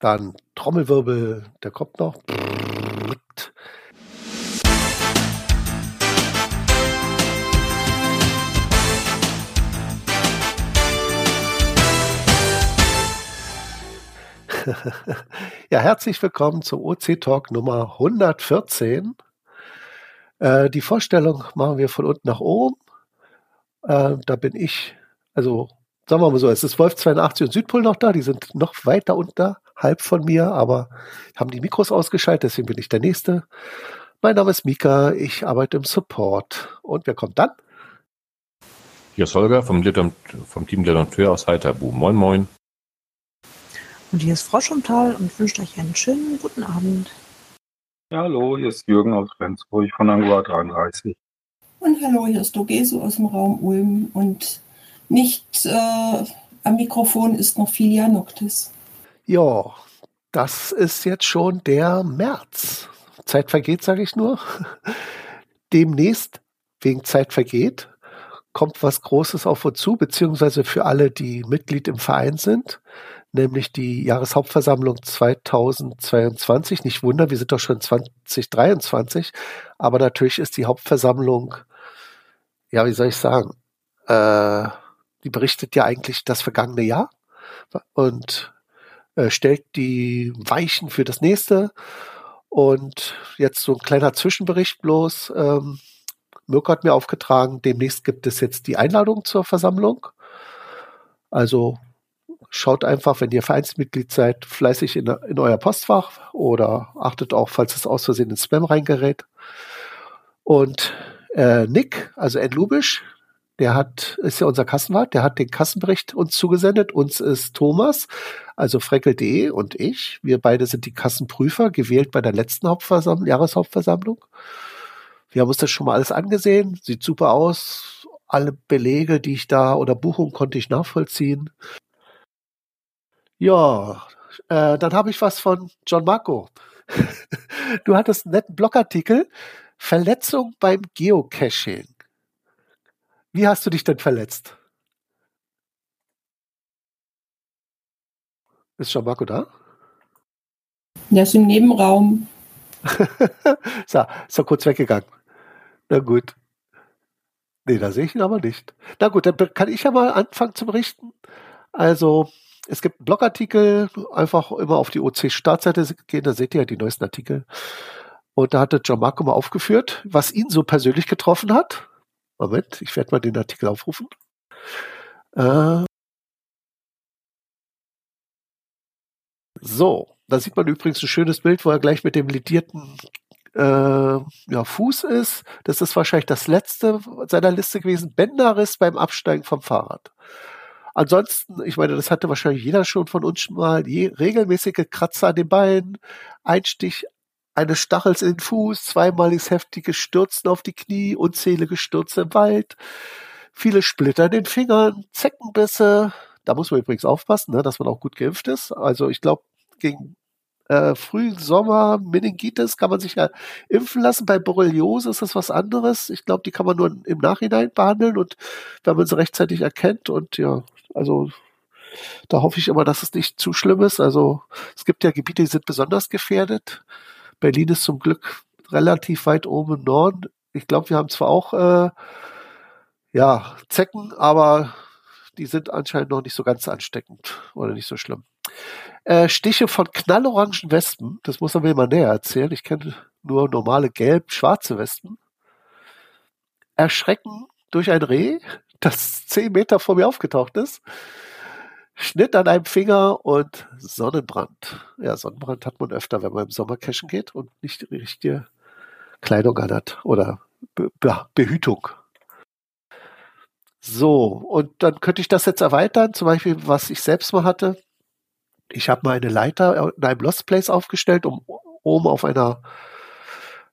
Dann Trommelwirbel, der kommt noch. ja, herzlich willkommen zum OC Talk Nummer 114. Äh, die Vorstellung machen wir von unten nach oben. Äh, da bin ich, also sagen wir mal so, es ist Wolf 82 und Südpol noch da, die sind noch weiter unterhalb von mir, aber haben die Mikros ausgeschaltet, deswegen bin ich der Nächste. Mein Name ist Mika, ich arbeite im Support. Und wer kommt dann? Hier ist Holger vom, vom Team Leonteur aus Heiterbu. Moin, moin. Und hier ist Frau Schumtal und wünsche euch einen schönen guten Abend. Ja, hallo, hier ist Jürgen aus Flensburg von Angua 33. Und hallo, hier ist Dogeso aus dem Raum Ulm und nicht äh, am Mikrofon ist noch Filia Noctis. Ja, das ist jetzt schon der März. Zeit vergeht, sage ich nur. Demnächst, wegen Zeit vergeht, kommt was Großes auf uns zu, beziehungsweise für alle, die Mitglied im Verein sind nämlich die Jahreshauptversammlung 2022. Nicht wunder, wir sind doch schon 2023, aber natürlich ist die Hauptversammlung, ja, wie soll ich sagen, äh, die berichtet ja eigentlich das vergangene Jahr und äh, stellt die Weichen für das nächste. Und jetzt so ein kleiner Zwischenbericht bloß. Ähm, Mirko hat mir aufgetragen, demnächst gibt es jetzt die Einladung zur Versammlung. Also schaut einfach, wenn ihr Vereinsmitglied seid, fleißig in, in euer Postfach oder achtet auch, falls es aus Versehen in Spam reingerät. Und äh, Nick, also Ed Lubisch, der hat, ist ja unser Kassenwart, der hat den Kassenbericht uns zugesendet. Uns ist Thomas, also freckel.de und ich. Wir beide sind die Kassenprüfer, gewählt bei der letzten Hauptversammlung, Jahreshauptversammlung. Wir haben uns das schon mal alles angesehen, sieht super aus. Alle Belege, die ich da oder Buchungen konnte ich nachvollziehen. Ja, äh, dann habe ich was von John Marco. du hattest einen netten Blogartikel. Verletzung beim Geocaching. Wie hast du dich denn verletzt? Ist John Marco da? Der ist im Nebenraum. so, ist er kurz weggegangen. Na gut. Nee, da sehe ich ihn aber nicht. Na gut, dann kann ich ja mal anfangen zu berichten. Also, es gibt einen Blogartikel, einfach immer auf die OC-Startseite gehen, da seht ihr ja die neuesten Artikel. Und da hatte John Marco mal aufgeführt, was ihn so persönlich getroffen hat. Moment, ich werde mal den Artikel aufrufen. Äh so, da sieht man übrigens ein schönes Bild, wo er gleich mit dem lidierten äh, ja, Fuß ist. Das ist wahrscheinlich das letzte seiner Liste gewesen. Bänderriss beim Absteigen vom Fahrrad. Ansonsten, ich meine, das hatte wahrscheinlich jeder schon von uns mal, je, regelmäßige Kratzer an den Beinen, Einstich eines Stachels in den Fuß, zweimaliges heftiges Stürzen auf die Knie, unzählige Stürze im Wald, viele Splitter in den Fingern, Zeckenbisse. Da muss man übrigens aufpassen, ne, dass man auch gut geimpft ist. Also ich glaube, gegen äh, frühen Sommer Meningitis kann man sich ja impfen lassen. Bei Borreliose ist das was anderes. Ich glaube, die kann man nur im Nachhinein behandeln und wenn man sie rechtzeitig erkennt und ja, also da hoffe ich immer, dass es nicht zu schlimm ist. Also es gibt ja Gebiete, die sind besonders gefährdet. Berlin ist zum Glück relativ weit oben im Norden. Ich glaube, wir haben zwar auch äh, ja Zecken, aber die sind anscheinend noch nicht so ganz ansteckend oder nicht so schlimm. Äh, Stiche von knallorangen Wespen, das muss man mir mal näher erzählen. Ich kenne nur normale gelb-schwarze Wespen. Erschrecken durch ein Reh, das zehn Meter vor mir aufgetaucht ist. Schnitt an einem Finger und Sonnenbrand. Ja, Sonnenbrand hat man öfter, wenn man im Sommer cashen geht und nicht die richtige Kleidung anhat oder Be Be Behütung. So, und dann könnte ich das jetzt erweitern, zum Beispiel, was ich selbst mal hatte. Ich habe mal eine Leiter in einem Lost Place aufgestellt, um oben auf einer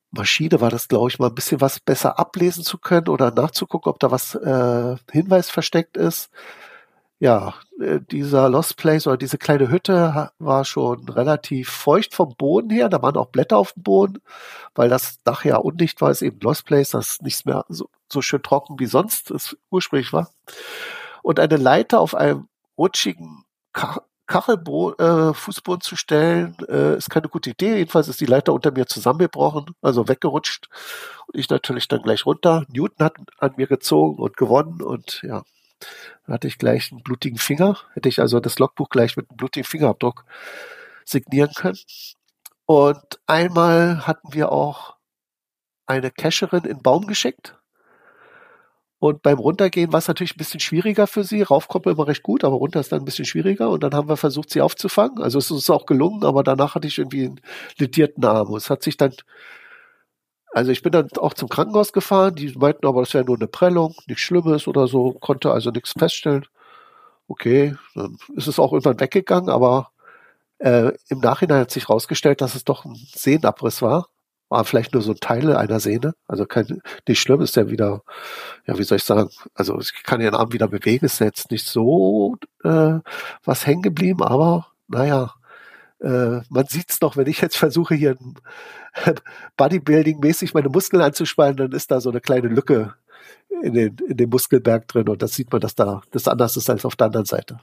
Maschine war das, glaube ich, mal ein bisschen was besser ablesen zu können oder nachzugucken, ob da was äh, Hinweis versteckt ist. Ja, äh, dieser Lost Place oder diese kleine Hütte war schon relativ feucht vom Boden her. Da waren auch Blätter auf dem Boden, weil das Dach ja undicht war, ist eben Lost Place, das ist nichts mehr so, so schön trocken wie sonst es ursprünglich war. Und eine Leiter auf einem rutschigen Kachelfußboden äh, zu stellen, äh, ist keine gute Idee. Jedenfalls ist die Leiter unter mir zusammengebrochen, also weggerutscht. Und ich natürlich dann gleich runter. Newton hat an mir gezogen und gewonnen und ja, hatte ich gleich einen blutigen Finger. Hätte ich also das Logbuch gleich mit einem blutigen Fingerabdruck signieren können. Und einmal hatten wir auch eine Cacherin in den Baum geschickt. Und beim Runtergehen war es natürlich ein bisschen schwieriger für sie. Raufkommen immer recht gut, aber runter ist dann ein bisschen schwieriger. Und dann haben wir versucht, sie aufzufangen. Also es ist uns auch gelungen, aber danach hatte ich irgendwie einen lidierten Arm. Und es hat sich dann, also ich bin dann auch zum Krankenhaus gefahren. Die meinten aber, das wäre nur eine Prellung, nichts Schlimmes oder so, konnte also nichts feststellen. Okay, dann ist es auch irgendwann weggegangen, aber äh, im Nachhinein hat sich herausgestellt, dass es doch ein Sehnenabriss war war vielleicht nur so ein Teil einer Sehne, also kein, nicht schlimm, ist ja wieder, ja, wie soll ich sagen, also ich kann den Arm wieder bewegen, ist jetzt nicht so äh, was hängen geblieben, aber naja, äh, man sieht's noch, wenn ich jetzt versuche, hier Bodybuilding-mäßig meine Muskeln anzuspannen, dann ist da so eine kleine Lücke in den, in dem Muskelberg drin und das sieht man, dass da das anders ist als auf der anderen Seite.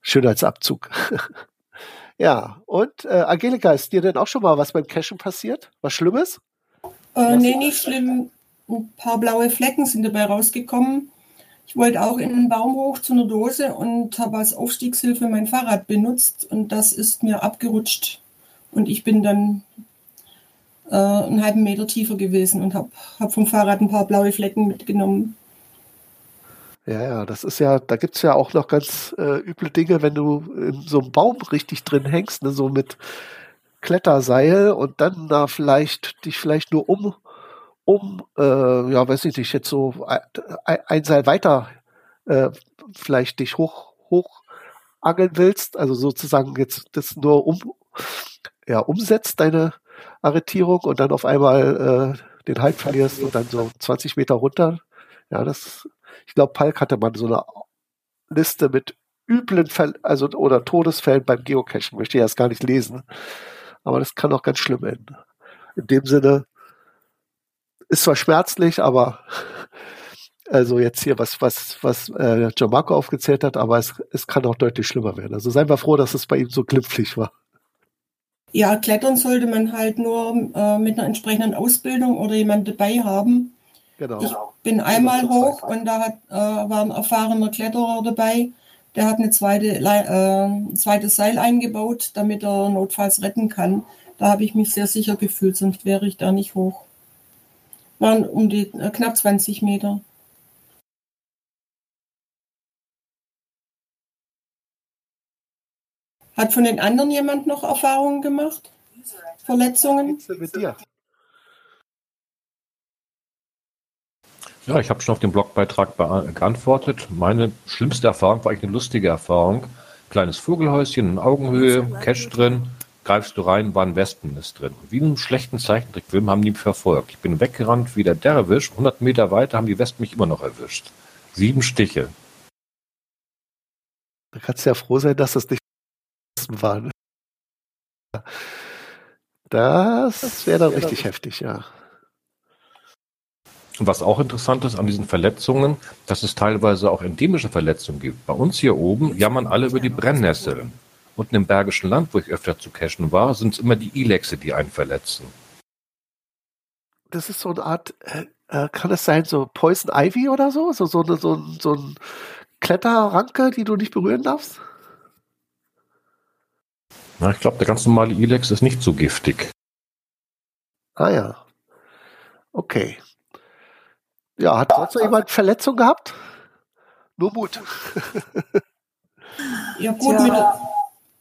Schönheitsabzug. Ja, und äh, Angelika, ist dir denn auch schon mal was beim Cashen passiert? Was Schlimmes? Äh, nee, nicht schlimm. Ein paar blaue Flecken sind dabei rausgekommen. Ich wollte auch in einen Baum hoch zu einer Dose und habe als Aufstiegshilfe mein Fahrrad benutzt und das ist mir abgerutscht. Und ich bin dann äh, einen halben Meter tiefer gewesen und habe hab vom Fahrrad ein paar blaue Flecken mitgenommen. Ja, ja, das ist ja, da gibt's ja auch noch ganz äh, üble Dinge, wenn du in so einem Baum richtig drin hängst, ne, so mit Kletterseil und dann da vielleicht dich vielleicht nur um, um, äh, ja, weiß ich nicht, jetzt so ein, ein Seil weiter äh, vielleicht dich hoch, hoch angeln willst, also sozusagen jetzt das nur um, ja, umsetzt, deine Arretierung und dann auf einmal äh, den Halt verlierst und dann so 20 Meter runter. Ja, das ich glaube, Palk hatte mal so eine Liste mit üblen Fällen, also oder Todesfällen beim Geocachen. Möchte ich erst gar nicht lesen. Aber das kann auch ganz schlimm enden. In dem Sinne ist zwar schmerzlich, aber also jetzt hier was, was, was äh, John Marco aufgezählt hat, aber es, es kann auch deutlich schlimmer werden. Also seien wir froh, dass es bei ihm so glimpflich war. Ja, klettern sollte man halt nur äh, mit einer entsprechenden Ausbildung oder jemand dabei haben, Genau. Ich bin einmal hoch und da hat, äh, war ein erfahrener Kletterer dabei. Der hat eine zweite, äh, zweites Seil eingebaut, damit er notfalls retten kann. Da habe ich mich sehr sicher gefühlt, sonst wäre ich da nicht hoch. Waren um die äh, knapp 20 Meter. Hat von den anderen jemand noch Erfahrungen gemacht? Verletzungen? Mit dir. Ja, ich habe schon auf den Blogbeitrag geantwortet. Meine schlimmste Erfahrung war eigentlich eine lustige Erfahrung. Kleines Vogelhäuschen in Augenhöhe, Cash drin, greifst du rein, war ein Wespennest drin. Wie in einem schlechten Zeichentrickfilm haben die mich verfolgt. Ich bin weggerannt wie der Derwisch. 100 Meter weiter haben die Wespen mich immer noch erwischt. Sieben Stiche. Da kannst du ja froh sein, dass das nicht waren. Das wäre dann richtig heftig, ja. Und was auch interessant ist an diesen Verletzungen, dass es teilweise auch endemische Verletzungen gibt. Bei uns hier oben jammern alle über die Brennnesseln. Unten im Bergischen Land, wo ich öfter zu cashen war, sind es immer die Ilexe, die einen verletzen. Das ist so eine Art, äh, äh kann es sein, so Poison Ivy oder so? So, so, eine, so, so ein Kletterranke, die du nicht berühren darfst? Na, ich glaube, der ganz normale Ilex ist nicht so giftig. Ah ja. Okay. Ja, hat sonst noch jemand Verletzung gehabt? Nur Mut. ja gut, ja.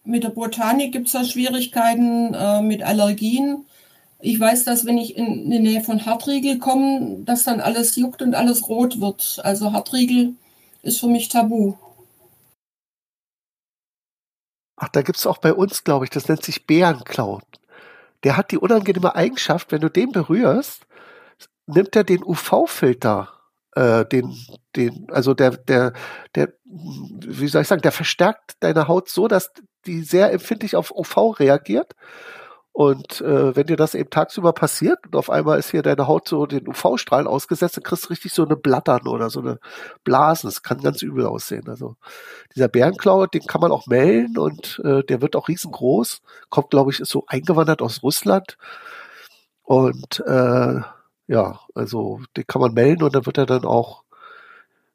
Mit, der, Botanik gibt es da Schwierigkeiten äh, mit Allergien. Ich weiß, dass wenn ich in, die Nähe von Hartriegel komme, dass dann alles juckt und alles rot wird. Also Hartriegel ist für mich tabu. Ach, da gibt es auch bei uns, glaube ich, das nennt sich Bärenklauen. Der hat die unangenehme Eigenschaft, wenn du den berührst, nimmt er den UV-Filter, äh, den, den, also der, der, der, wie soll ich sagen, der verstärkt deine Haut so, dass die sehr empfindlich auf UV reagiert. Und äh, wenn dir das eben tagsüber passiert und auf einmal ist hier deine Haut so den UV-Strahlen ausgesetzt, dann kriegst du richtig so eine Blattern oder so eine Blasen. Das kann ganz übel aussehen. Also dieser Bärenklau, den kann man auch melden und äh, der wird auch riesengroß. Kommt, glaube ich, ist so eingewandert aus Russland. Und äh, ja, also den kann man melden und dann wird er dann auch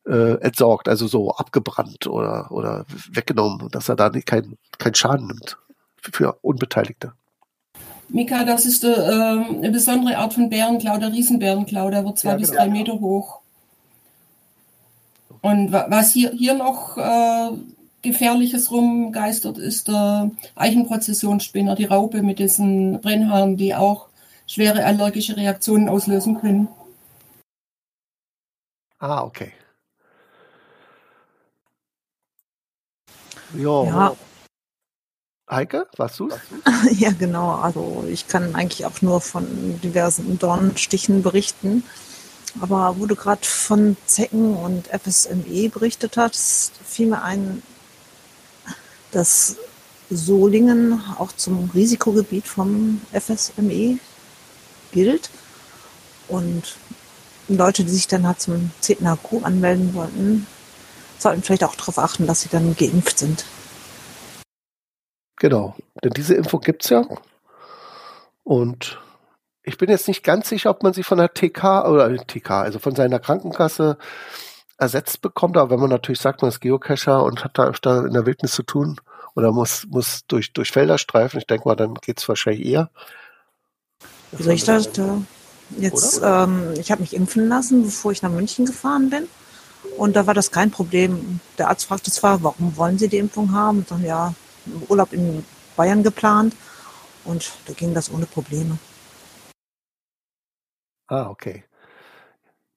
äh, entsorgt, also so abgebrannt oder, oder weggenommen, dass er da nicht keinen kein Schaden nimmt für Unbeteiligte. Mika, das ist äh, eine besondere Art von Bärenklau, der Riesenbärenklau, der wird zwei ja, bis genau. drei Meter hoch. Und was hier, hier noch äh, Gefährliches rumgeistert, ist der Eichenprozessionsspinner, die Raupe mit diesen Brennhaaren, die auch schwere allergische Reaktionen auslösen können. Ah, okay. Jo. Ja, Heike, warst du Ja, genau. Also ich kann eigentlich auch nur von diversen Dornenstichen berichten. Aber wo du gerade von Zecken und FSME berichtet hast, fiel mir ein, dass Solingen auch zum Risikogebiet vom FSME gilt. Und Leute, die sich dann halt zum ZNAQ anmelden wollten, sollten vielleicht auch darauf achten, dass sie dann geimpft sind. Genau, denn diese Info gibt es ja. Und ich bin jetzt nicht ganz sicher, ob man sie von der TK oder TK, also von seiner Krankenkasse ersetzt bekommt. Aber wenn man natürlich sagt, man ist Geocacher und hat da öfter in der Wildnis zu tun oder muss, muss durch, durch Felder streifen, ich denke mal, dann geht es wahrscheinlich eher. Soll ich das da jetzt, ähm, ich habe mich impfen lassen, bevor ich nach München gefahren bin. Und da war das kein Problem. Der Arzt fragte zwar, warum wollen Sie die Impfung haben? Und dann, ja, Urlaub in Bayern geplant und da ging das ohne Probleme. Ah, okay.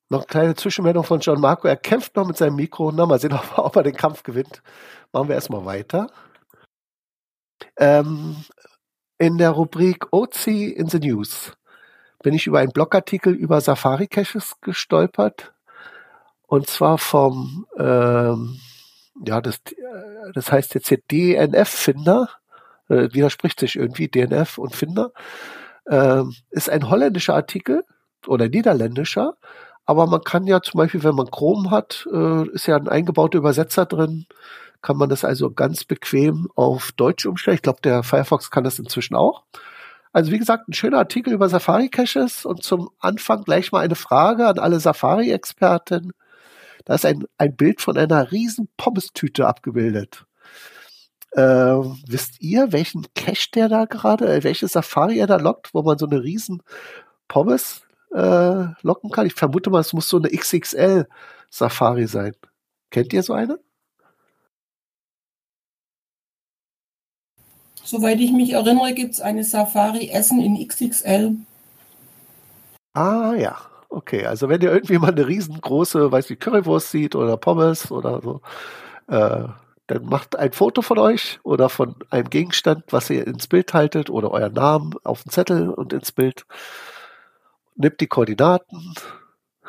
Noch eine kleine Zwischenmeldung von John Marco. Er kämpft noch mit seinem Mikro. Na, mal sehen, ob er den Kampf gewinnt. Machen wir erstmal weiter. Ähm, in der Rubrik OC in the News bin ich über einen Blogartikel über Safari-Caches gestolpert. Und zwar vom ähm, ja, das, das heißt jetzt hier DNF-Finder, äh, widerspricht sich irgendwie, DNF und Finder, äh, ist ein holländischer Artikel oder niederländischer, aber man kann ja zum Beispiel, wenn man Chrome hat, äh, ist ja ein eingebauter Übersetzer drin, kann man das also ganz bequem auf Deutsch umstellen. Ich glaube, der Firefox kann das inzwischen auch. Also wie gesagt, ein schöner Artikel über Safari-Caches und zum Anfang gleich mal eine Frage an alle Safari-Experten. Da ist ein, ein Bild von einer riesen Pommes-Tüte abgebildet. Äh, wisst ihr, welchen Cache der da gerade, äh, welche Safari er da lockt, wo man so eine riesen Pommes äh, locken kann? Ich vermute mal, es muss so eine XXL Safari sein. Kennt ihr so eine? Soweit ich mich erinnere, gibt es eine Safari Essen in XXL. Ah ja, Okay, also wenn ihr irgendwie mal eine riesengroße, weiß ich, Currywurst sieht oder Pommes oder so, äh, dann macht ein Foto von euch oder von einem Gegenstand, was ihr ins Bild haltet oder euren Namen auf den Zettel und ins Bild. Nehmt die Koordinaten,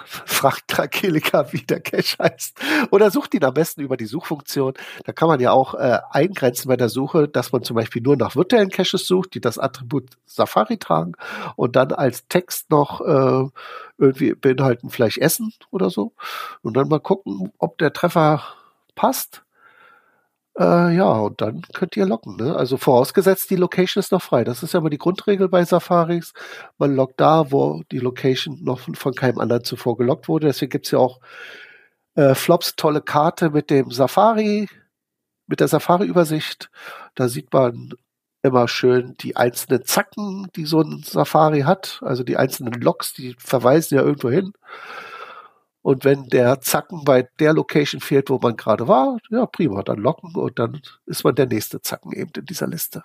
fragt Tranquilika, wie der Cache heißt. Oder sucht ihn am besten über die Suchfunktion. Da kann man ja auch äh, eingrenzen bei der Suche, dass man zum Beispiel nur nach virtuellen Caches sucht, die das Attribut Safari tragen und dann als Text noch äh, irgendwie beinhalten vielleicht Essen oder so. Und dann mal gucken, ob der Treffer passt. Äh, ja, und dann könnt ihr locken. Ne? Also vorausgesetzt, die Location ist noch frei. Das ist ja immer die Grundregel bei Safaris. Man lockt da, wo die Location noch von keinem anderen zuvor gelockt wurde. Deswegen gibt's ja auch äh, Flops tolle Karte mit dem Safari, mit der Safari-Übersicht. Da sieht man immer schön die einzelnen Zacken, die so ein Safari hat. Also die einzelnen Loks, die verweisen ja irgendwo hin. Und wenn der Zacken bei der Location fehlt, wo man gerade war, ja prima, dann locken und dann ist man der nächste Zacken eben in dieser Liste.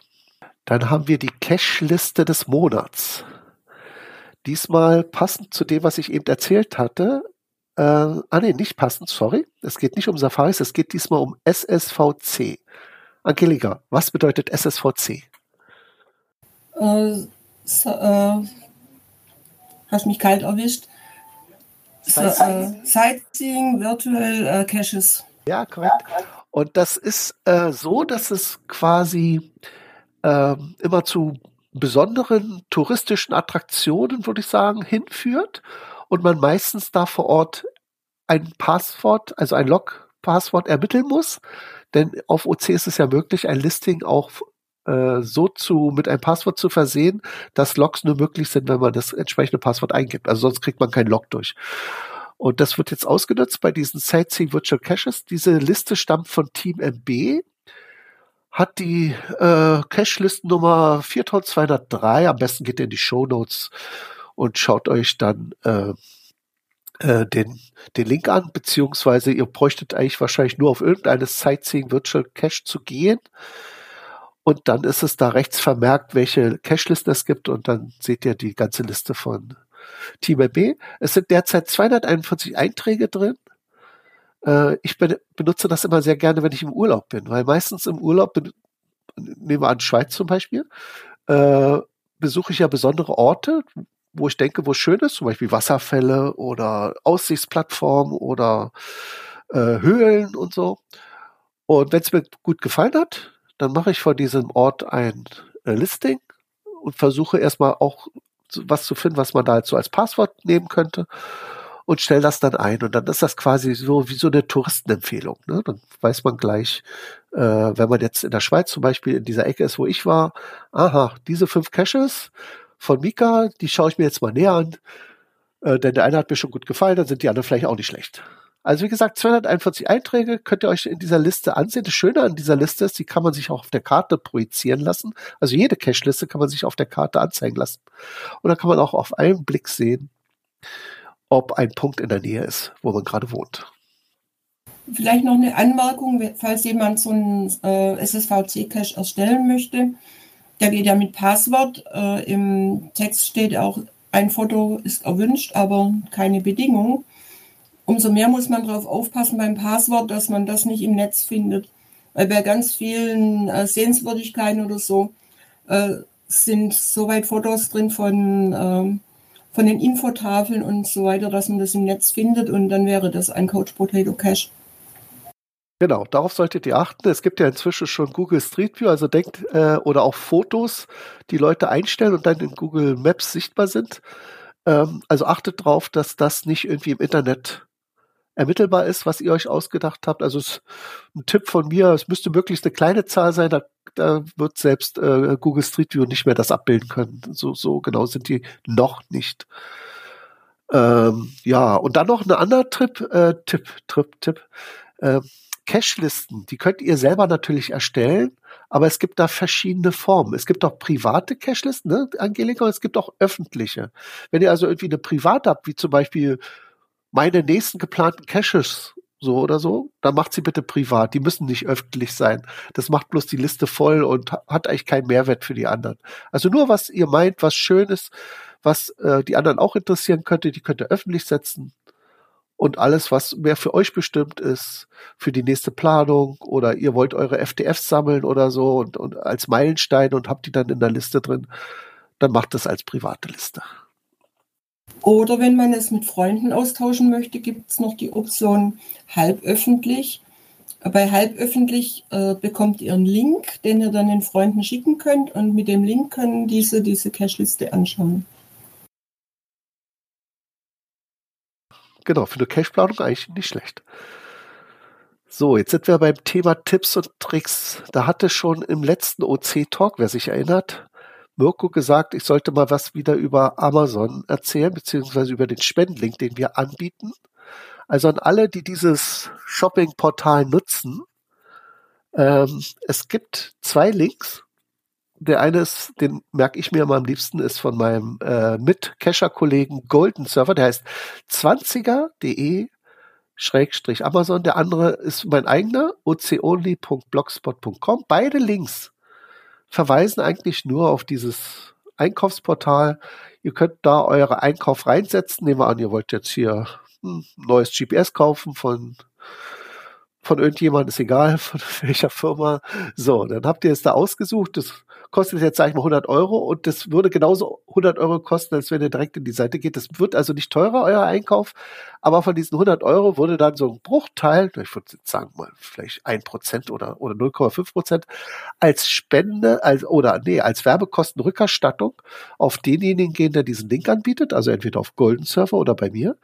Dann haben wir die Cache-Liste des Monats. Diesmal passend zu dem, was ich eben erzählt hatte. Äh, ah nee, nicht passend, sorry. Es geht nicht um Safaris, es geht diesmal um SSVC. Angelika, was bedeutet SSVC? Äh, so, äh, hast mich kalt erwischt. Sightseeing, Sightseeing Virtual äh, Caches. Ja, korrekt. Und das ist äh, so, dass es quasi äh, immer zu besonderen touristischen Attraktionen, würde ich sagen, hinführt und man meistens da vor Ort ein Passwort, also ein Log-Passwort ermitteln muss. Denn auf OC ist es ja möglich, ein Listing auch äh, so zu mit einem Passwort zu versehen, dass Logs nur möglich sind, wenn man das entsprechende Passwort eingibt. Also sonst kriegt man keinen Log durch. Und das wird jetzt ausgenutzt bei diesen Sightseeing Virtual Caches. Diese Liste stammt von Team MB, hat die äh, Cache-Listennummer 4203. Am besten geht ihr in die Show Notes und schaut euch dann äh, äh, den, den Link an, beziehungsweise ihr bräuchtet eigentlich wahrscheinlich nur auf irgendeine Sightseeing Virtual Cache zu gehen. Und dann ist es da rechts vermerkt, welche Cache-Listen es gibt und dann seht ihr die ganze Liste von Team B. Es sind derzeit 241 Einträge drin. Äh, ich benutze das immer sehr gerne, wenn ich im Urlaub bin, weil meistens im Urlaub, nehmen wir an Schweiz zum Beispiel, äh, besuche ich ja besondere Orte, wo ich denke, wo es schön ist, zum Beispiel Wasserfälle oder Aussichtsplattformen oder äh, Höhlen und so. Und wenn es mir gut gefallen hat, dann mache ich von diesem Ort ein äh, Listing und versuche erstmal auch was zu finden, was man da so als Passwort nehmen könnte und stelle das dann ein. Und dann ist das quasi so wie so eine Touristenempfehlung. Ne? Dann weiß man gleich, äh, wenn man jetzt in der Schweiz zum Beispiel in dieser Ecke ist, wo ich war, aha, diese fünf Caches von Mika, die schaue ich mir jetzt mal näher an. Äh, denn der eine hat mir schon gut gefallen, dann sind die anderen vielleicht auch nicht schlecht. Also wie gesagt, 241 Einträge könnt ihr euch in dieser Liste ansehen. Das Schöne an dieser Liste ist, die kann man sich auch auf der Karte projizieren lassen. Also jede Cache-Liste kann man sich auf der Karte anzeigen lassen. Und dann kann man auch auf einen Blick sehen, ob ein Punkt in der Nähe ist, wo man gerade wohnt. Vielleicht noch eine Anmerkung, falls jemand so einen äh, SSVC-Cache erstellen möchte. Der geht ja mit Passwort. Äh, Im Text steht auch, ein Foto ist erwünscht, aber keine Bedingung umso mehr muss man darauf aufpassen beim Passwort, dass man das nicht im Netz findet. Weil bei ganz vielen äh, Sehenswürdigkeiten oder so äh, sind soweit Fotos drin von, äh, von den Infotafeln und so weiter, dass man das im Netz findet und dann wäre das ein Couch Potato Cache. Genau, darauf solltet ihr achten. Es gibt ja inzwischen schon Google Street View, also denkt, äh, oder auch Fotos, die Leute einstellen und dann in Google Maps sichtbar sind. Ähm, also achtet darauf, dass das nicht irgendwie im Internet ermittelbar ist, was ihr euch ausgedacht habt. Also es, ein Tipp von mir, es müsste möglichst eine kleine Zahl sein, da, da wird selbst äh, Google Street View nicht mehr das abbilden können. So, so genau sind die noch nicht. Ähm, ja, und dann noch ein anderer Trip, äh, Tipp, Trip, Tipp. Äh, Cache-Listen, die könnt ihr selber natürlich erstellen, aber es gibt da verschiedene Formen. Es gibt auch private Cache-Listen, ne, Angelika, und es gibt auch öffentliche. Wenn ihr also irgendwie eine private habt, wie zum Beispiel meine nächsten geplanten Caches so oder so, dann macht sie bitte privat. Die müssen nicht öffentlich sein. Das macht bloß die Liste voll und hat eigentlich keinen Mehrwert für die anderen. Also nur was ihr meint, was schön ist, was äh, die anderen auch interessieren könnte, die könnt ihr öffentlich setzen. Und alles, was mehr für euch bestimmt ist, für die nächste Planung oder ihr wollt eure FTFs sammeln oder so und, und als Meilenstein und habt die dann in der Liste drin, dann macht das als private Liste. Oder wenn man es mit Freunden austauschen möchte, gibt es noch die Option halböffentlich. Bei halböffentlich äh, bekommt ihr einen Link, den ihr dann den Freunden schicken könnt und mit dem Link können diese diese Cache-Liste anschauen. Genau, für eine Cache-Planung eigentlich nicht schlecht. So, jetzt sind wir beim Thema Tipps und Tricks. Da hatte schon im letzten OC-Talk, wer sich erinnert, Mirko gesagt, ich sollte mal was wieder über Amazon erzählen, beziehungsweise über den Spendenlink, den wir anbieten. Also an alle, die dieses Shopping-Portal nutzen. Ähm, es gibt zwei Links. Der eine ist, den merke ich mir immer am liebsten, ist von meinem äh, Mit-Cacher-Kollegen Golden Server, der heißt 20er.de Schrägstrich Amazon. Der andere ist mein eigener, oconly.blogspot.com. Beide Links verweisen eigentlich nur auf dieses Einkaufsportal. Ihr könnt da eure Einkauf reinsetzen. Nehmen wir an, ihr wollt jetzt hier ein neues GPS kaufen von von irgendjemand, ist egal, von welcher Firma. So, dann habt ihr es da ausgesucht. Das kostet jetzt, sag ich mal, 100 Euro und das würde genauso 100 Euro kosten, als wenn ihr direkt in die Seite geht. Das wird also nicht teurer, euer Einkauf, aber von diesen 100 Euro würde dann so ein Bruchteil, ich würde sagen mal vielleicht ein Prozent oder, oder 0,5 Prozent als Spende, als, oder nee, als Werbekostenrückerstattung auf denjenigen gehen, der diesen Link anbietet, also entweder auf Golden Surfer oder bei mir.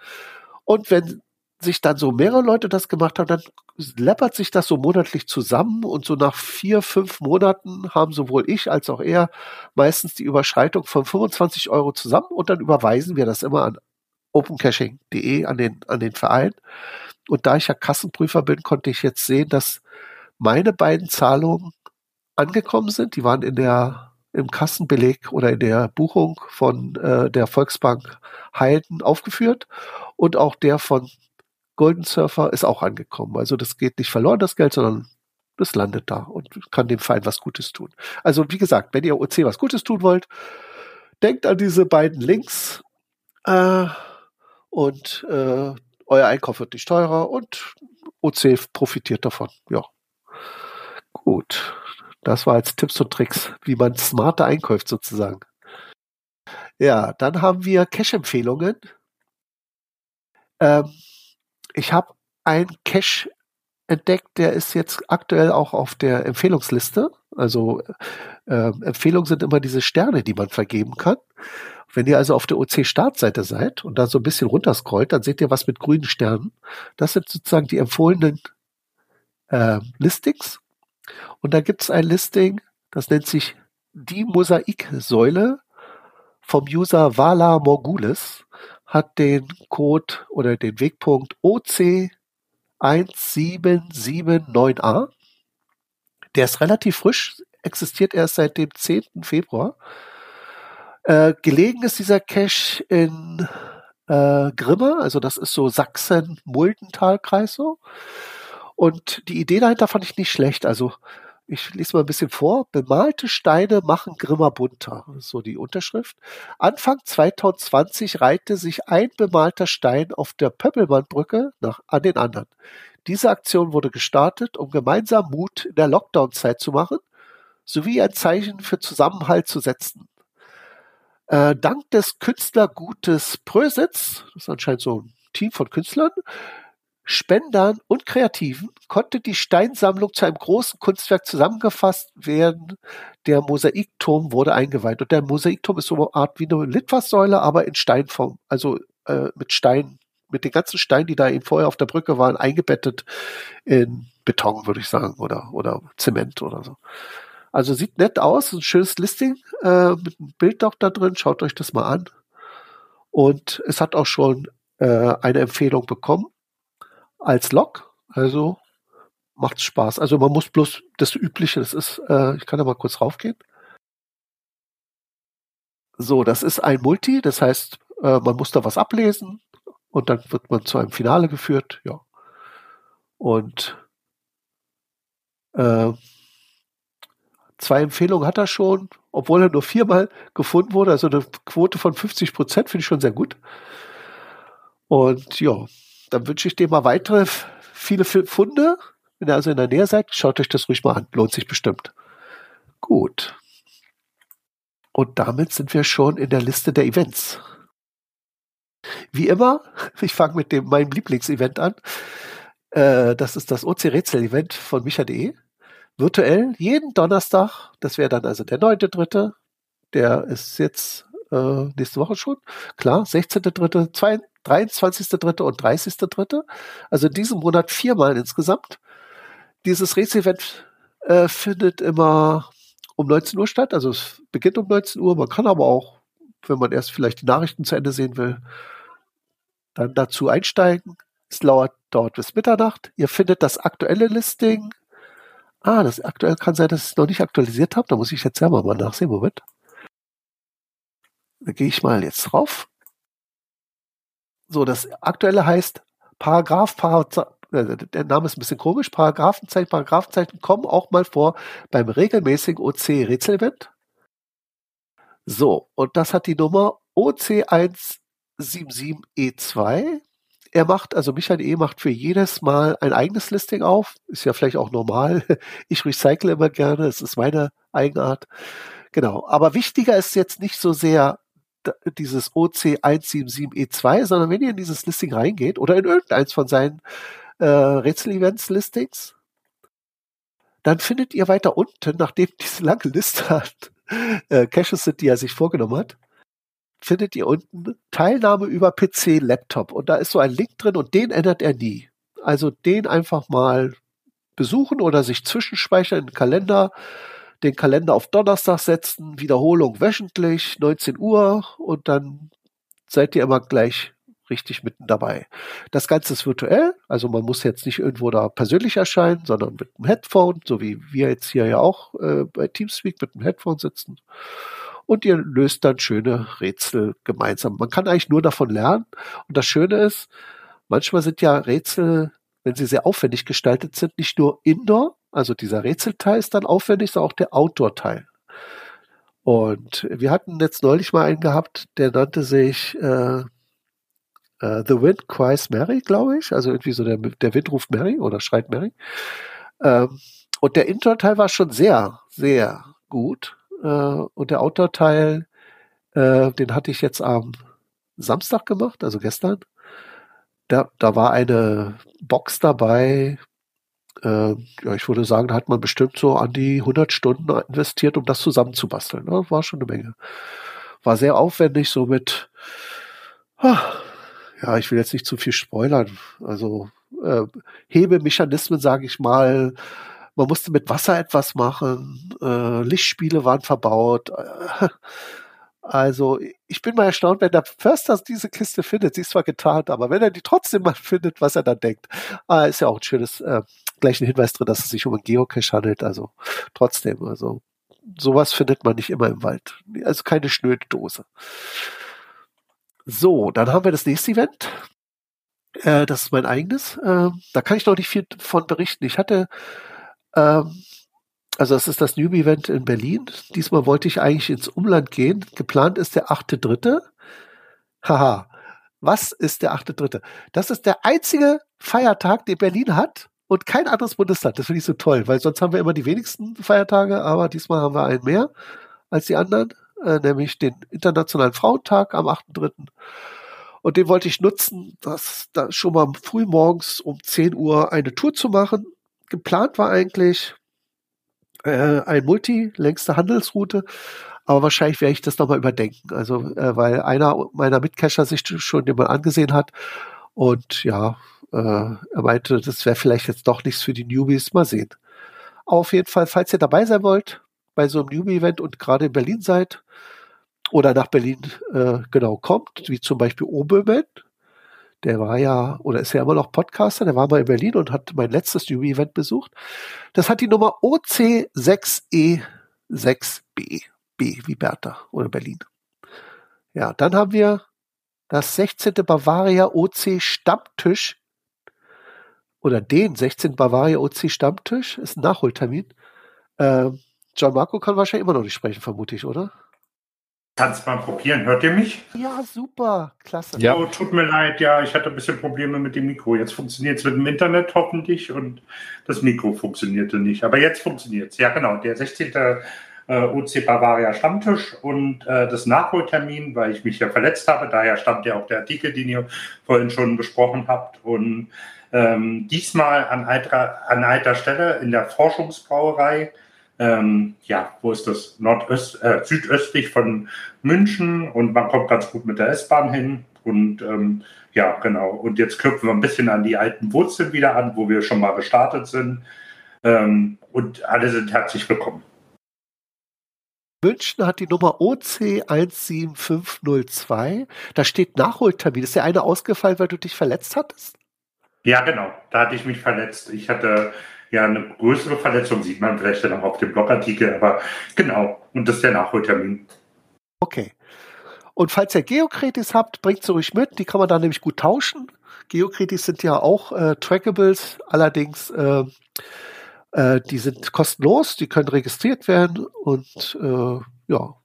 Und wenn sich dann so mehrere Leute das gemacht haben, dann läppert sich das so monatlich zusammen und so nach vier, fünf Monaten haben sowohl ich als auch er meistens die Überschreitung von 25 Euro zusammen und dann überweisen wir das immer an opencaching.de an den, an den Verein. Und da ich ja Kassenprüfer bin, konnte ich jetzt sehen, dass meine beiden Zahlungen angekommen sind. Die waren in der, im Kassenbeleg oder in der Buchung von äh, der Volksbank Heiden aufgeführt und auch der von Golden Surfer ist auch angekommen. Also das geht nicht verloren, das Geld, sondern das landet da und kann dem Verein was Gutes tun. Also wie gesagt, wenn ihr OC was Gutes tun wollt, denkt an diese beiden Links äh, und äh, euer Einkauf wird nicht teurer und OC profitiert davon. Ja. Gut. Das war jetzt Tipps und Tricks, wie man smarter einkauft sozusagen. Ja, dann haben wir Cash-Empfehlungen. Ähm, ich habe einen Cache entdeckt, der ist jetzt aktuell auch auf der Empfehlungsliste. Also äh, Empfehlungen sind immer diese Sterne, die man vergeben kann. Wenn ihr also auf der OC-Startseite seid und da so ein bisschen runterscrollt, dann seht ihr was mit grünen Sternen. Das sind sozusagen die empfohlenen äh, Listings. Und da gibt es ein Listing, das nennt sich die Mosaiksäule vom User Vala Morgulis hat den Code oder den Wegpunkt OC1779A. Der ist relativ frisch, existiert erst seit dem 10. Februar. Äh, gelegen ist dieser Cache in äh, Grimme, also das ist so Sachsen-Muldental-Kreis so. Und die Idee dahinter fand ich nicht schlecht. Also ich lese mal ein bisschen vor. Bemalte Steine machen Grimmer bunter. So die Unterschrift. Anfang 2020 reihte sich ein bemalter Stein auf der Pöppelmannbrücke nach, an den anderen. Diese Aktion wurde gestartet, um gemeinsam Mut in der Lockdown-Zeit zu machen, sowie ein Zeichen für Zusammenhalt zu setzen. Äh, dank des Künstlergutes Prösitz, das ist anscheinend so ein Team von Künstlern, Spendern und Kreativen konnte die Steinsammlung zu einem großen Kunstwerk zusammengefasst werden. Der Mosaikturm wurde eingeweiht. Und der Mosaikturm ist so eine Art wie eine Litfaßsäule, aber in Steinform. Also äh, mit Stein, mit den ganzen Steinen, die da eben vorher auf der Brücke waren, eingebettet in Beton, würde ich sagen, oder, oder Zement oder so. Also sieht nett aus, ein schönes Listing äh, mit einem Bild auch da drin. Schaut euch das mal an. Und es hat auch schon äh, eine Empfehlung bekommen als Log. Also macht's Spaß. Also man muss bloß das Übliche, das ist, äh, ich kann da mal kurz raufgehen. So, das ist ein Multi, das heißt, äh, man muss da was ablesen und dann wird man zu einem Finale geführt, ja. Und äh, zwei Empfehlungen hat er schon, obwohl er nur viermal gefunden wurde, also eine Quote von 50 Prozent finde ich schon sehr gut. Und ja, dann wünsche ich dir mal weitere viele Funde. Wenn ihr also in der Nähe seid, schaut euch das ruhig mal an. Lohnt sich bestimmt. Gut. Und damit sind wir schon in der Liste der Events. Wie immer, ich fange mit dem meinem Lieblingsevent an. Äh, das ist das OC-Rätsel-Event von micha.de. Virtuell jeden Donnerstag. Das wäre dann also der 9.3. Der ist jetzt äh, nächste Woche schon. Klar, 16.3., 23.3. und 30.3. Also in diesem Monat viermal insgesamt. Dieses Rätsel-Event äh, findet immer um 19 Uhr statt. Also es beginnt um 19 Uhr. Man kann aber auch, wenn man erst vielleicht die Nachrichten zu Ende sehen will, dann dazu einsteigen. Es dauert, dauert bis Mitternacht. Ihr findet das aktuelle Listing. Ah, das aktuell kann sein, dass ich es noch nicht aktualisiert habe. Da muss ich jetzt selber mal nachsehen. Moment. Da gehe ich mal jetzt drauf. So, das aktuelle heißt Paragraph, Paragraph äh, der Name ist ein bisschen komisch, Paragraphenzeichen, Paragraphenzeichen kommen auch mal vor beim regelmäßigen OC-Rätsel-Event. So, und das hat die Nummer OC177E2. Er macht, also Michael E. macht für jedes Mal ein eigenes Listing auf. Ist ja vielleicht auch normal. Ich recycle immer gerne, es ist meine Eigenart. Genau. Aber wichtiger ist jetzt nicht so sehr dieses OC177E2, sondern wenn ihr in dieses Listing reingeht oder in irgendeins von seinen äh, Rätsel-Events-Listings, dann findet ihr weiter unten, nachdem diese lange Liste hat, äh, Caches sind, die er sich vorgenommen hat, findet ihr unten Teilnahme über PC, Laptop. Und da ist so ein Link drin und den ändert er nie. Also den einfach mal besuchen oder sich zwischenspeichern in den Kalender, den Kalender auf Donnerstag setzen, Wiederholung wöchentlich, 19 Uhr und dann seid ihr immer gleich richtig mitten dabei. Das Ganze ist virtuell, also man muss jetzt nicht irgendwo da persönlich erscheinen, sondern mit einem Headphone, so wie wir jetzt hier ja auch äh, bei Teamspeak mit einem Headphone sitzen und ihr löst dann schöne Rätsel gemeinsam. Man kann eigentlich nur davon lernen. Und das Schöne ist, manchmal sind ja Rätsel, wenn sie sehr aufwendig gestaltet sind, nicht nur Indoor, also dieser Rätselteil ist dann aufwendig, sondern auch der Outdoor-Teil. Und wir hatten jetzt neulich mal einen gehabt, der nannte sich äh, Uh, The Wind Cries Mary, glaube ich. Also irgendwie so der, der Wind ruft Mary oder schreit Mary. Ähm, und der Intro-Teil war schon sehr, sehr gut. Äh, und der Outdoor-Teil, äh, den hatte ich jetzt am Samstag gemacht, also gestern. Da, da war eine Box dabei. Äh, ja, ich würde sagen, da hat man bestimmt so an die 100 Stunden investiert, um das zusammenzubasteln. Ne? War schon eine Menge. War sehr aufwendig, so mit, ja, ich will jetzt nicht zu viel spoilern. Also äh, Hebemechanismen, sage ich mal, man musste mit Wasser etwas machen. Äh, Lichtspiele waren verbaut. Äh, also ich bin mal erstaunt, wenn der Förster diese Kiste findet. Sie ist zwar getan, aber wenn er die trotzdem mal findet, was er dann denkt. Ah, ist ja auch ein schönes, äh, gleich ein Hinweis drin, dass es sich um einen Geocache handelt. Also trotzdem, also sowas findet man nicht immer im Wald. Also keine schnöde Dose. So, dann haben wir das nächste Event. Äh, das ist mein eigenes. Äh, da kann ich noch nicht viel von berichten. Ich hatte ähm, also es ist das Newbie-Event in Berlin. Diesmal wollte ich eigentlich ins Umland gehen. Geplant ist der 8.3. Haha. Was ist der 8.3.? Das ist der einzige Feiertag, den Berlin hat und kein anderes Bundesland. Das finde ich so toll, weil sonst haben wir immer die wenigsten Feiertage, aber diesmal haben wir einen mehr als die anderen, äh, nämlich den Internationalen Frauentag am 8.3. Und den wollte ich nutzen, das da schon mal früh morgens um 10 Uhr eine Tour zu machen geplant war eigentlich äh, ein Multi, längste Handelsroute, aber wahrscheinlich werde ich das nochmal überdenken. Also, äh, weil einer meiner Mitcacher sich schon mal angesehen hat und ja, äh, er meinte, das wäre vielleicht jetzt doch nichts für die Newbies. Mal sehen. Auf jeden Fall, falls ihr dabei sein wollt bei so einem Newbie-Event und gerade in Berlin seid oder nach Berlin äh, genau kommt, wie zum Beispiel Obermann, der war ja, oder ist ja immer noch Podcaster, der war mal in Berlin und hat mein letztes Jury-Event besucht. Das hat die Nummer OC6E6B. B wie Bertha oder Berlin. Ja, dann haben wir das 16. Bavaria OC Stammtisch oder den 16. Bavaria OC Stammtisch ist ein Nachholtermin. Ähm, John Marco kann wahrscheinlich immer noch nicht sprechen, vermute ich, oder? Kannst mal probieren. Hört ihr mich? Ja, super. Klasse. Ja. Oh, tut mir leid. Ja, ich hatte ein bisschen Probleme mit dem Mikro. Jetzt funktioniert es mit dem Internet hoffentlich und das Mikro funktionierte nicht. Aber jetzt funktioniert es. Ja, genau. Der 16. Äh, OC Bavaria Stammtisch und äh, das Nachholtermin, weil ich mich ja verletzt habe. Daher stammt ja auch der Artikel, den ihr vorhin schon besprochen habt. Und ähm, diesmal an alter, an alter Stelle in der Forschungsbrauerei ähm, ja, wo ist das? Nordöst, äh, südöstlich von München und man kommt ganz gut mit der S-Bahn hin. Und ähm, ja, genau. Und jetzt knüpfen wir ein bisschen an die alten Wurzeln wieder an, wo wir schon mal gestartet sind. Ähm, und alle sind herzlich willkommen. München hat die Nummer OC17502. Da steht Nachholtermin. Ist der eine ausgefallen, weil du dich verletzt hattest? Ja, genau. Da hatte ich mich verletzt. Ich hatte ja eine größere Verletzung, sieht man vielleicht dann auch auf dem Blogartikel, aber genau, und das ist der Nachholtermin. Okay. Und falls ihr Geokritis habt, bringt sie ruhig mit, die kann man dann nämlich gut tauschen. Geokritis sind ja auch äh, Trackables, allerdings äh, äh, die sind kostenlos, die können registriert werden und äh, ja,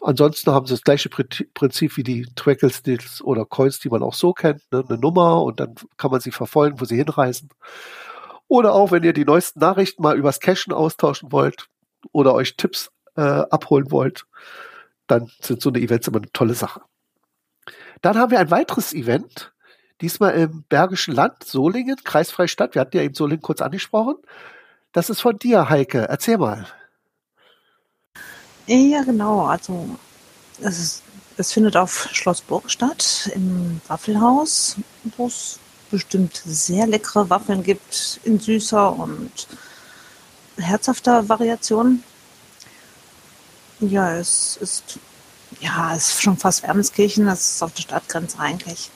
Ansonsten haben sie das gleiche Prinzip wie die Trackles oder Coins, die man auch so kennt, ne? eine Nummer und dann kann man sie verfolgen, wo sie hinreisen. Oder auch, wenn ihr die neuesten Nachrichten mal übers Cachen austauschen wollt oder euch Tipps äh, abholen wollt, dann sind so eine Events immer eine tolle Sache. Dann haben wir ein weiteres Event, diesmal im Bergischen Land, Solingen, kreisfreie Stadt. Wir hatten ja eben Solingen kurz angesprochen. Das ist von dir, Heike. Erzähl mal. Ja, genau. Also es, ist, es findet auf Schloss Burg statt, im Waffelhaus, wo es bestimmt sehr leckere Waffeln gibt in süßer und herzhafter Variation. Ja, es ist ja, es ist schon fast Wermelskirchen, das ist auf der Stadtgrenze eigentlich.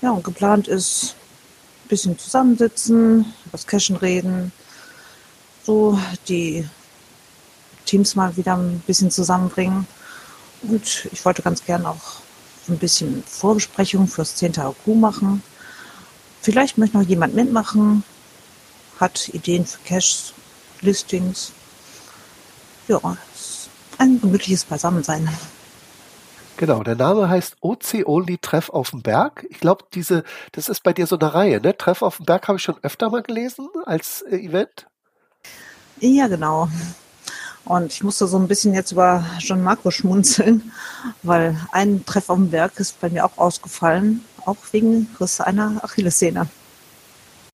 Ja, und geplant ist ein bisschen zusammensitzen, was Cashen reden, so die Teams mal wieder ein bisschen zusammenbringen. Und ich wollte ganz gern auch ein bisschen Vorbesprechung fürs 10. AQ machen. Vielleicht möchte noch jemand mitmachen, hat Ideen für Caches, Listings. Ja, ein gemütliches Beisammensein. Genau, der Name heißt OC Only Treff auf dem Berg. Ich glaube, diese, das ist bei dir so eine Reihe, ne? Treff auf dem Berg habe ich schon öfter mal gelesen als äh, Event. Ja, genau. Und ich musste so ein bisschen jetzt über John Marco schmunzeln, weil ein Treff auf dem Berg ist bei mir auch ausgefallen, auch wegen Riss einer Achillessehne.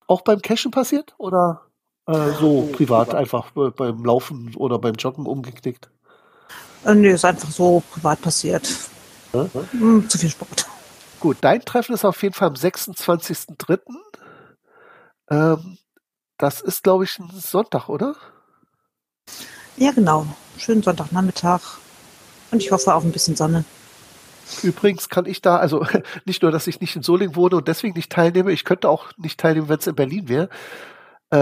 Auch beim Cashen passiert oder äh, so privat einfach äh, beim Laufen oder beim Joggen umgeknickt? Äh, nee, ist einfach so privat passiert. Hm? Hm, zu viel Sport. Gut, dein Treffen ist auf jeden Fall am 26.03. Ähm, das ist, glaube ich, ein Sonntag, oder? Ja, genau. Schönen Sonntagnachmittag. Und ich hoffe auf ein bisschen Sonne. Übrigens kann ich da, also nicht nur, dass ich nicht in Solingen wohne und deswegen nicht teilnehme, ich könnte auch nicht teilnehmen, wenn es in Berlin wäre. Äh,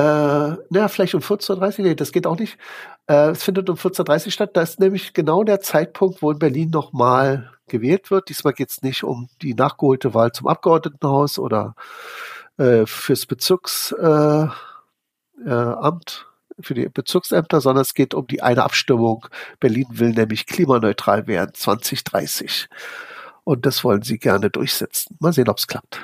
naja, vielleicht um 14.30 Uhr, nee, das geht auch nicht. Äh, es findet um 14.30 Uhr statt. Das ist nämlich genau der Zeitpunkt, wo in Berlin nochmal gewählt wird. Diesmal geht es nicht um die nachgeholte Wahl zum Abgeordnetenhaus oder äh, fürs Bezirksamt, äh, äh, für die Bezirksämter, sondern es geht um die eine Abstimmung. Berlin will nämlich klimaneutral werden 2030. Und das wollen sie gerne durchsetzen. Mal sehen, ob es klappt.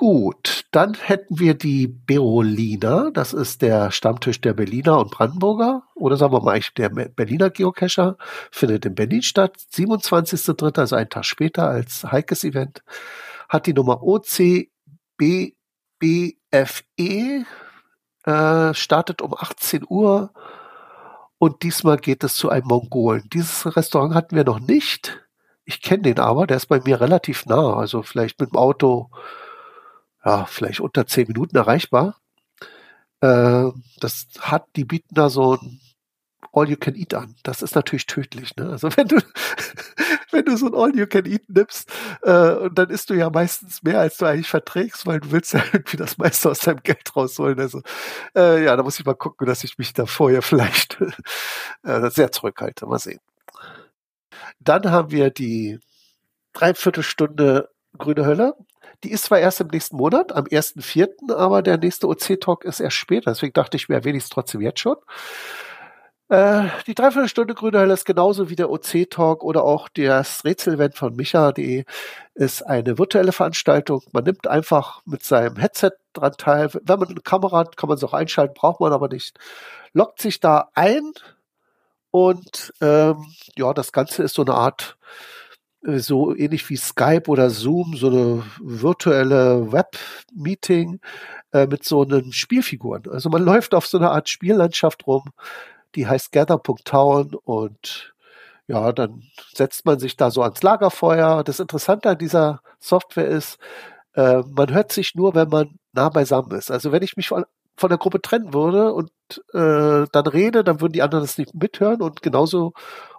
Gut, dann hätten wir die Berolina. Das ist der Stammtisch der Berliner und Brandenburger. Oder sagen wir mal der Berliner Geocacher. Findet in Berlin statt. 27.03., also einen Tag später als Heikes Event. Hat die Nummer OCBBFE. Äh, startet um 18 Uhr. Und diesmal geht es zu einem Mongolen. Dieses Restaurant hatten wir noch nicht. Ich kenne den aber, der ist bei mir relativ nah. Also vielleicht mit dem Auto ja, vielleicht unter zehn Minuten erreichbar. Äh, das hat, die bieten da so ein All-You-Can-Eat an. Das ist natürlich tödlich. Ne? Also wenn du, wenn du so ein All-You-Can-Eat nimmst, äh, und dann isst du ja meistens mehr, als du eigentlich verträgst, weil du willst ja irgendwie das meiste aus deinem Geld rausholen. Also äh, ja, da muss ich mal gucken, dass ich mich da vorher vielleicht äh, sehr zurückhalte. Mal sehen. Dann haben wir die Dreiviertelstunde Grüne Hölle. Die ist zwar erst im nächsten Monat, am 1.4., aber der nächste OC-Talk ist erst später. Deswegen dachte ich mir, erwähne ich es trotzdem jetzt schon. Äh, die Dreiviertelstunde Grüne Hölle ist genauso wie der OC-Talk oder auch das Rätselevent von Micha.de ist eine virtuelle Veranstaltung. Man nimmt einfach mit seinem Headset dran teil. Wenn man eine Kamera hat, kann man es auch einschalten, braucht man aber nicht. Lockt sich da ein und ähm, ja, das Ganze ist so eine Art äh, so ähnlich wie Skype oder Zoom, so eine virtuelle Web-Meeting äh, mit so einen Spielfiguren. Also man läuft auf so einer Art Spiellandschaft rum, die heißt Gather.town und ja, dann setzt man sich da so ans Lagerfeuer. Das Interessante an dieser Software ist, äh, man hört sich nur, wenn man nah beisammen ist. Also wenn ich mich von, von der Gruppe trennen würde und äh, dann rede, dann würden die anderen das nicht mithören und genauso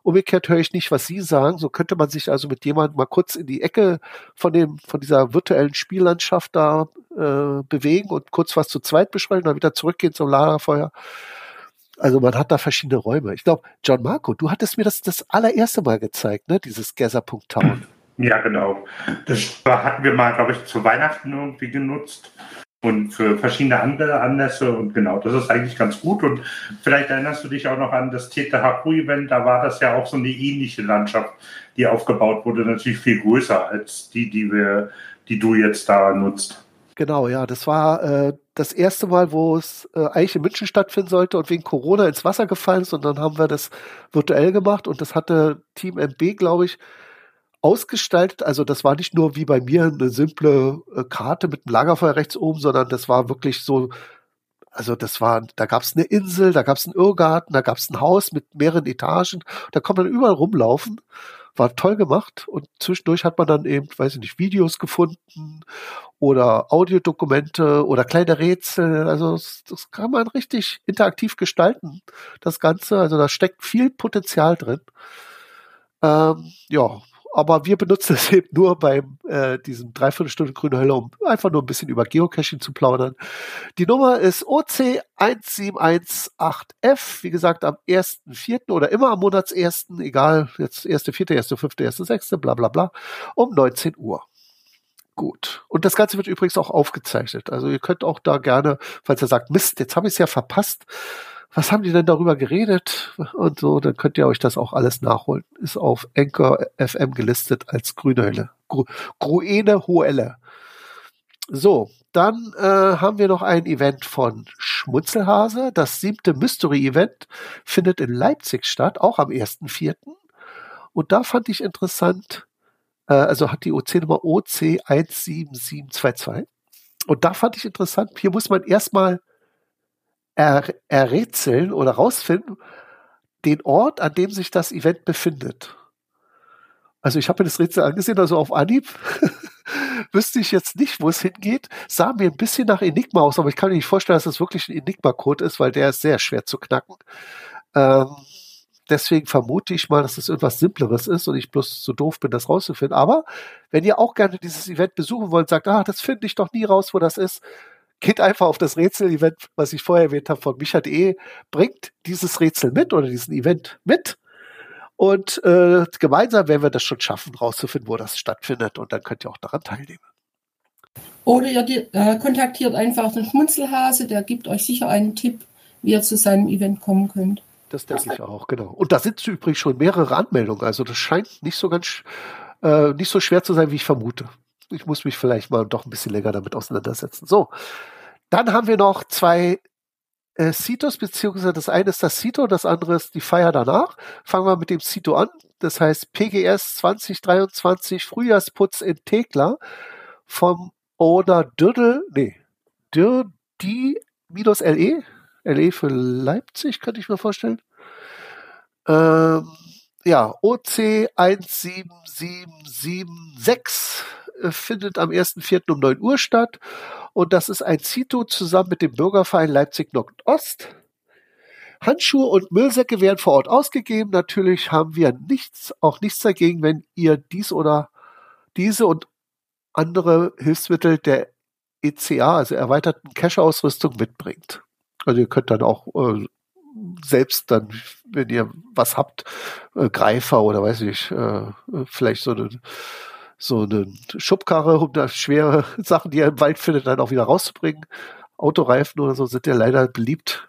Umgekehrt höre ich nicht, was Sie sagen. So könnte man sich also mit jemandem mal kurz in die Ecke von dem, von dieser virtuellen Spiellandschaft da äh, bewegen und kurz was zu zweit beschreiben, dann wieder zurückgehen zum Lagerfeuer. Also man hat da verschiedene Räume. Ich glaube, John Marco, du hattest mir das das allererste Mal gezeigt, ne? Dieses Gather.town. Ja, genau. Das hatten wir mal, glaube ich, zu Weihnachten irgendwie genutzt und für verschiedene andere Anlässe. Und genau, das ist eigentlich ganz gut. Und vielleicht erinnerst du dich auch noch an das TTHQ-Event, da war das ja auch so eine ähnliche Landschaft, die aufgebaut wurde, natürlich viel größer als die, die wir, die du jetzt da nutzt. Genau, ja, das war äh, das erste Mal, wo es äh, eigentlich in München stattfinden sollte und wegen Corona ins Wasser gefallen ist und dann haben wir das virtuell gemacht und das hatte Team MB, glaube ich, ausgestaltet. Also das war nicht nur wie bei mir eine simple äh, Karte mit einem Lagerfeuer rechts oben, sondern das war wirklich so, also das war, da gab es eine Insel, da gab es einen Irrgarten, da gab es ein Haus mit mehreren Etagen, da konnte man überall rumlaufen war toll gemacht und zwischendurch hat man dann eben, weiß ich nicht, Videos gefunden oder Audiodokumente oder kleine Rätsel. Also das, das kann man richtig interaktiv gestalten, das Ganze. Also da steckt viel Potenzial drin. Ähm, ja, aber wir benutzen es eben nur beim äh, diesem Dreiviertelstunde grüne Hölle, um einfach nur ein bisschen über Geocaching zu plaudern. Die Nummer ist OC1718F, wie gesagt, am 1.4. oder immer am Monatsersten, egal, jetzt 1.4., 1.5., 1.6., bla bla bla, um 19 Uhr. Gut. Und das Ganze wird übrigens auch aufgezeichnet. Also ihr könnt auch da gerne, falls ihr sagt, Mist, jetzt habe ich es ja verpasst, was haben die denn darüber geredet und so, dann könnt ihr euch das auch alles nachholen. Ist auf Anchor FM gelistet als grüne Hölle. Gru Gruene Hoelle. So, dann äh, haben wir noch ein Event von Schmunzelhase. Das siebte Mystery-Event findet in Leipzig statt, auch am 1.4. Und da fand ich interessant, äh, also hat die OC-Nummer OC 17722. Und da fand ich interessant, hier muss man erstmal er, errätseln oder rausfinden, den Ort, an dem sich das Event befindet. Also ich habe mir das Rätsel angesehen, also auf Anhieb wüsste ich jetzt nicht, wo es hingeht. Sah mir ein bisschen nach Enigma aus, aber ich kann mir nicht vorstellen, dass das wirklich ein Enigma-Code ist, weil der ist sehr schwer zu knacken. Ähm, deswegen vermute ich mal, dass das irgendwas Simpleres ist und ich bloß zu doof bin, das rauszufinden. Aber wenn ihr auch gerne dieses Event besuchen wollt, sagt, ah, das finde ich doch nie raus, wo das ist, geht einfach auf das Rätsel-Event, was ich vorher erwähnt habe, von Micha.de, bringt dieses Rätsel mit oder diesen Event mit. Und äh, gemeinsam werden wir das schon schaffen, rauszufinden, wo das stattfindet. Und dann könnt ihr auch daran teilnehmen. Oder ihr äh, kontaktiert einfach den Schmunzelhase, der gibt euch sicher einen Tipp, wie ihr zu seinem Event kommen könnt. Das denke ich auch, genau. Und da sind übrigens schon mehrere Anmeldungen. Also das scheint nicht so ganz äh, nicht so schwer zu sein, wie ich vermute ich muss mich vielleicht mal doch ein bisschen länger damit auseinandersetzen. So, dann haben wir noch zwei äh, Citos, beziehungsweise das eine ist das Cito, das andere ist die Feier danach. Fangen wir mit dem Cito an. Das heißt PGS 2023 Frühjahrsputz in Thekla vom Oder Dödel, nee, Dürdi minus LE, LE für Leipzig, könnte ich mir vorstellen. Ähm, ja, OC 17776 äh, findet am 1.4. um 9 Uhr statt. Und das ist ein Zito zusammen mit dem Bürgerverein Leipzig Nordost. Handschuhe und Müllsäcke werden vor Ort ausgegeben. Natürlich haben wir nichts, auch nichts dagegen, wenn ihr dies oder diese und andere Hilfsmittel der ECA, also erweiterten Cache-Ausrüstung mitbringt. Also ihr könnt dann auch äh, selbst dann, wenn ihr was habt, äh, Greifer oder weiß ich, äh, vielleicht so eine so eine Schubkarre, um da schwere Sachen, die er im Wald findet, dann auch wieder rauszubringen. Autoreifen oder so sind ja leider beliebt,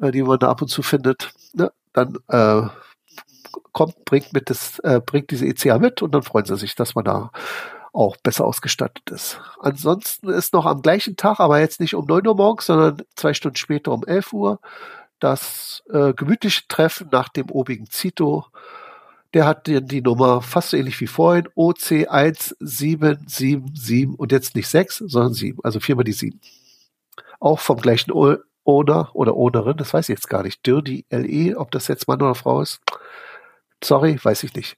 äh, die man da ab und zu findet. Ne? Dann äh, kommt, bringt mit das, äh, bringt diese ECA mit und dann freuen sie sich, dass man da auch besser ausgestattet ist. Ansonsten ist noch am gleichen Tag, aber jetzt nicht um 9 Uhr morgens, sondern zwei Stunden später um 11 Uhr, das äh, gemütliche Treffen nach dem obigen Zito der hat die, Nummer fast so ähnlich wie vorhin, OC1777 und jetzt nicht 6, sondern 7, also viermal die 7. Auch vom gleichen Owner oder Ownerin, das weiß ich jetzt gar nicht. Dirty LE, ob das jetzt Mann oder Frau ist. Sorry, weiß ich nicht.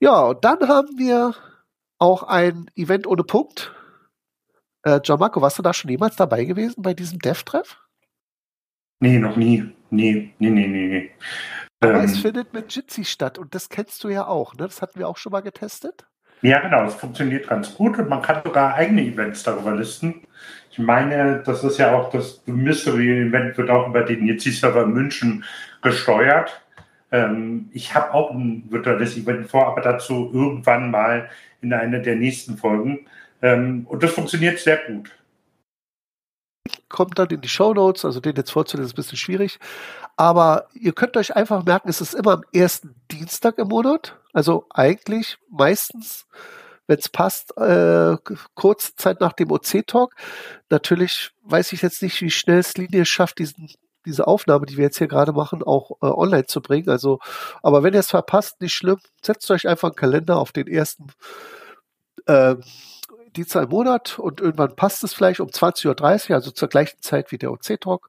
Ja, und dann haben wir auch ein Event ohne Punkt. Äh, John Marco, warst du da schon jemals dabei gewesen bei diesem Dev-Treff? Nee, noch nie. Nee, nee, nee, nee. Aber ähm, es findet mit Jitsi statt und das kennst du ja auch, ne? Das hatten wir auch schon mal getestet. Ja, genau, es funktioniert ganz gut und man kann sogar eigene Events darüber listen. Ich meine, das ist ja auch das Mystery-Event wird auch über den Jitsi-Server München gesteuert. Ähm, ich habe auch ein virtuelles Event vor, aber dazu irgendwann mal in einer der nächsten Folgen. Ähm, und das funktioniert sehr gut kommt dann in die Show Notes, also den jetzt vorzulesen ist ein bisschen schwierig. Aber ihr könnt euch einfach merken, es ist immer am ersten Dienstag im Monat. Also eigentlich meistens wenn es passt, äh, kurze Zeit nach dem OC-Talk. Natürlich weiß ich jetzt nicht, wie schnell es Linie schafft, diesen diese Aufnahme, die wir jetzt hier gerade machen, auch äh, online zu bringen. Also, aber wenn ihr es verpasst, nicht schlimm. Setzt euch einfach einen Kalender auf den ersten äh, Dienstag im Monat und irgendwann passt es vielleicht um 20.30 Uhr, also zur gleichen Zeit wie der OC-Talk.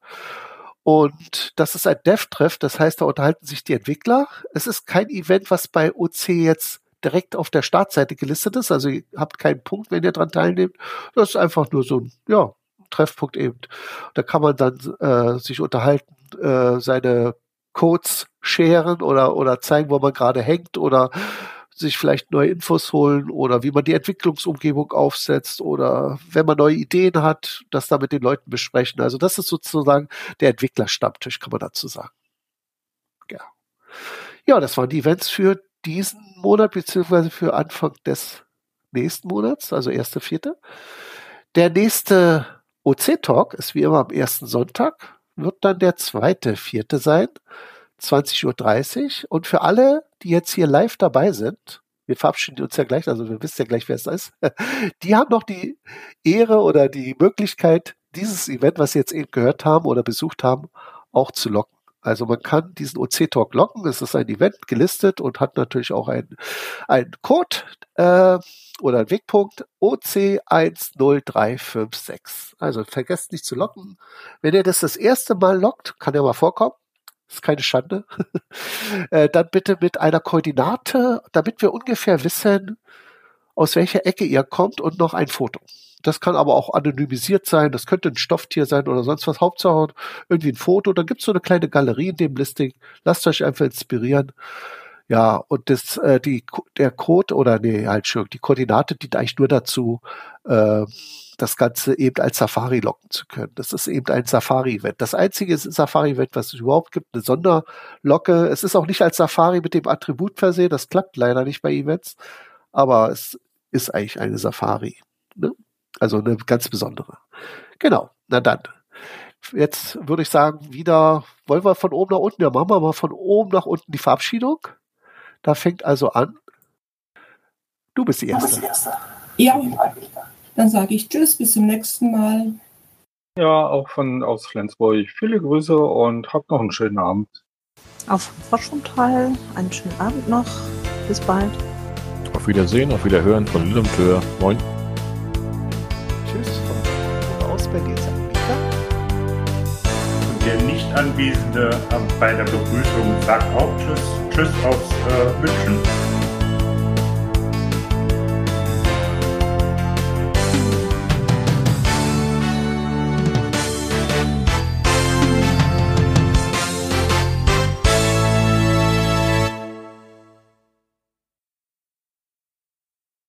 Und das ist ein Dev-Treff, das heißt, da unterhalten sich die Entwickler. Es ist kein Event, was bei OC jetzt direkt auf der Startseite gelistet ist. Also ihr habt keinen Punkt, wenn ihr dran teilnehmt. Das ist einfach nur so ein, ja, Treffpunkt eben. Da kann man dann äh, sich unterhalten, äh, seine Codes scheren oder, oder zeigen, wo man gerade hängt oder sich vielleicht neue Infos holen oder wie man die Entwicklungsumgebung aufsetzt oder wenn man neue Ideen hat, das da mit den Leuten besprechen. Also das ist sozusagen der Entwicklerstammtisch, kann man dazu sagen. Ja. Ja, das waren die Events für diesen Monat beziehungsweise für Anfang des nächsten Monats, also erste, vierte. Der nächste OC-Talk ist wie immer am ersten Sonntag, wird dann der zweite, vierte sein. 20.30 Uhr. Und für alle, die jetzt hier live dabei sind, wir verabschieden uns ja gleich, also wir wissen ja gleich, wer es ist, die haben noch die Ehre oder die Möglichkeit, dieses Event, was Sie jetzt eben gehört haben oder besucht haben, auch zu locken. Also man kann diesen OC-Talk locken. Es ist ein Event gelistet und hat natürlich auch einen, Code äh, oder einen Wegpunkt OC10356. Also vergesst nicht zu locken. Wenn ihr das das erste Mal lockt, kann ja mal vorkommen, ist keine Schande, äh, dann bitte mit einer Koordinate, damit wir ungefähr wissen, aus welcher Ecke ihr kommt und noch ein Foto. Das kann aber auch anonymisiert sein, das könnte ein Stofftier sein oder sonst was. Hauptsache irgendwie ein Foto. Da gibt's so eine kleine Galerie in dem Listing. Lasst euch einfach inspirieren. Ja, und das, äh, die, der Code oder nee, halt schon, die Koordinate dient eigentlich nur dazu, äh, das Ganze eben als Safari locken zu können. Das ist eben ein Safari-Event. Das einzige Safari-Event, was es überhaupt gibt, eine Sonderlocke. Es ist auch nicht als Safari mit dem Attribut versehen. Das klappt leider nicht bei Events. Aber es ist eigentlich eine Safari. Ne? Also eine ganz besondere. Genau. Na dann. Jetzt würde ich sagen, wieder, wollen wir von oben nach unten? Ja, machen wir mal von oben nach unten die Verabschiedung. Da fängt also an. Du bist die Erste. Ja, dann sage ich Tschüss, bis zum nächsten Mal. Ja, auch von aus Flensburg. Viele Grüße und habt noch einen schönen Abend. Auf Froschumtal, einen schönen Abend noch. Bis bald. Auf Wiedersehen, auf Wiederhören von Lüllempöhr. Moin. Der Nicht-Anwesende bei der Begrüßung sagt auch Tschüss, Tschüss aus äh, München.